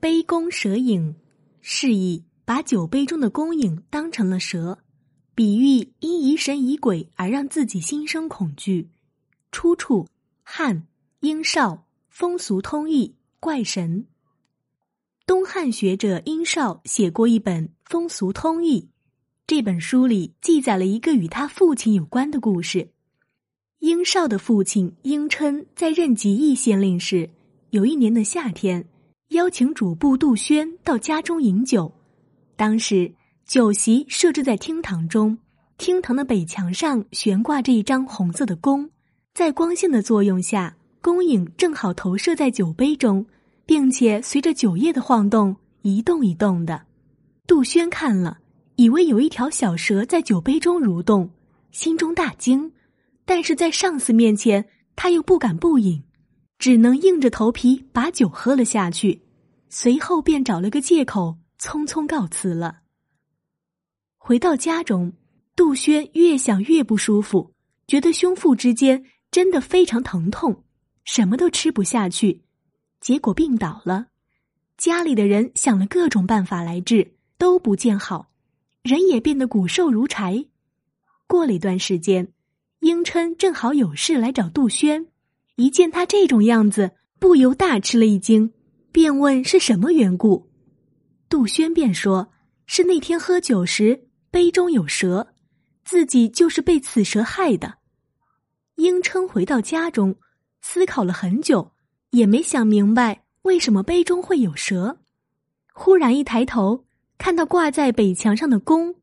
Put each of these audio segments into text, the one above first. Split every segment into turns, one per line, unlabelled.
杯弓蛇影，示意把酒杯中的弓影当成了蛇，比喻因疑神疑鬼而让自己心生恐惧。出处：汉英少风俗通义怪神。东汉学者殷绍写过一本《风俗通义》，这本书里记载了一个与他父亲有关的故事。殷绍的父亲殷琛在任吉义县令时，有一年的夏天。邀请主簿杜轩到家中饮酒，当时酒席设置在厅堂中，厅堂的北墙上悬挂着一张红色的弓，在光线的作用下，弓影正好投射在酒杯中，并且随着酒液的晃动一动一动的。杜轩看了，以为有一条小蛇在酒杯中蠕动，心中大惊，但是在上司面前，他又不敢不饮。只能硬着头皮把酒喝了下去，随后便找了个借口匆匆告辞了。回到家中，杜轩越想越不舒服，觉得胸腹之间真的非常疼痛，什么都吃不下去，结果病倒了。家里的人想了各种办法来治，都不见好，人也变得骨瘦如柴。过了一段时间，英琛正好有事来找杜轩。一见他这种样子，不由大吃了一惊，便问是什么缘故。杜轩便说：“是那天喝酒时杯中有蛇，自己就是被此蛇害的。”英琛回到家中，思考了很久，也没想明白为什么杯中会有蛇。忽然一抬头，看到挂在北墙上的弓，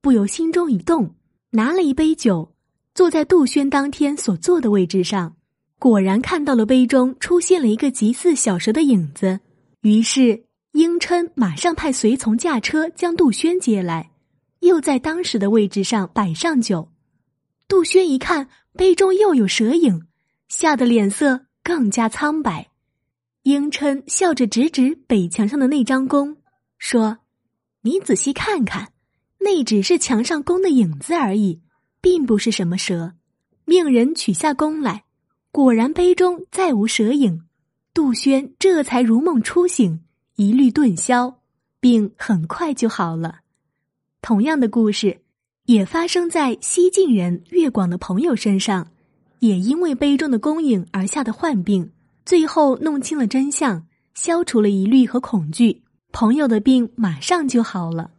不由心中一动，拿了一杯酒，坐在杜轩当天所坐的位置上。果然看到了杯中出现了一个极似小蛇的影子，于是英琛马上派随从驾车将杜轩接来，又在当时的位置上摆上酒。杜轩一看杯中又有蛇影，吓得脸色更加苍白。英琛笑着指指北墙上的那张弓，说：“你仔细看看，那只是墙上弓的影子而已，并不是什么蛇。”命人取下弓来。果然，杯中再无蛇影，杜轩这才如梦初醒，疑虑顿消，病很快就好了。同样的故事也发生在西晋人岳广的朋友身上，也因为杯中的弓影而下的患病，最后弄清了真相，消除了疑虑和恐惧，朋友的病马上就好了。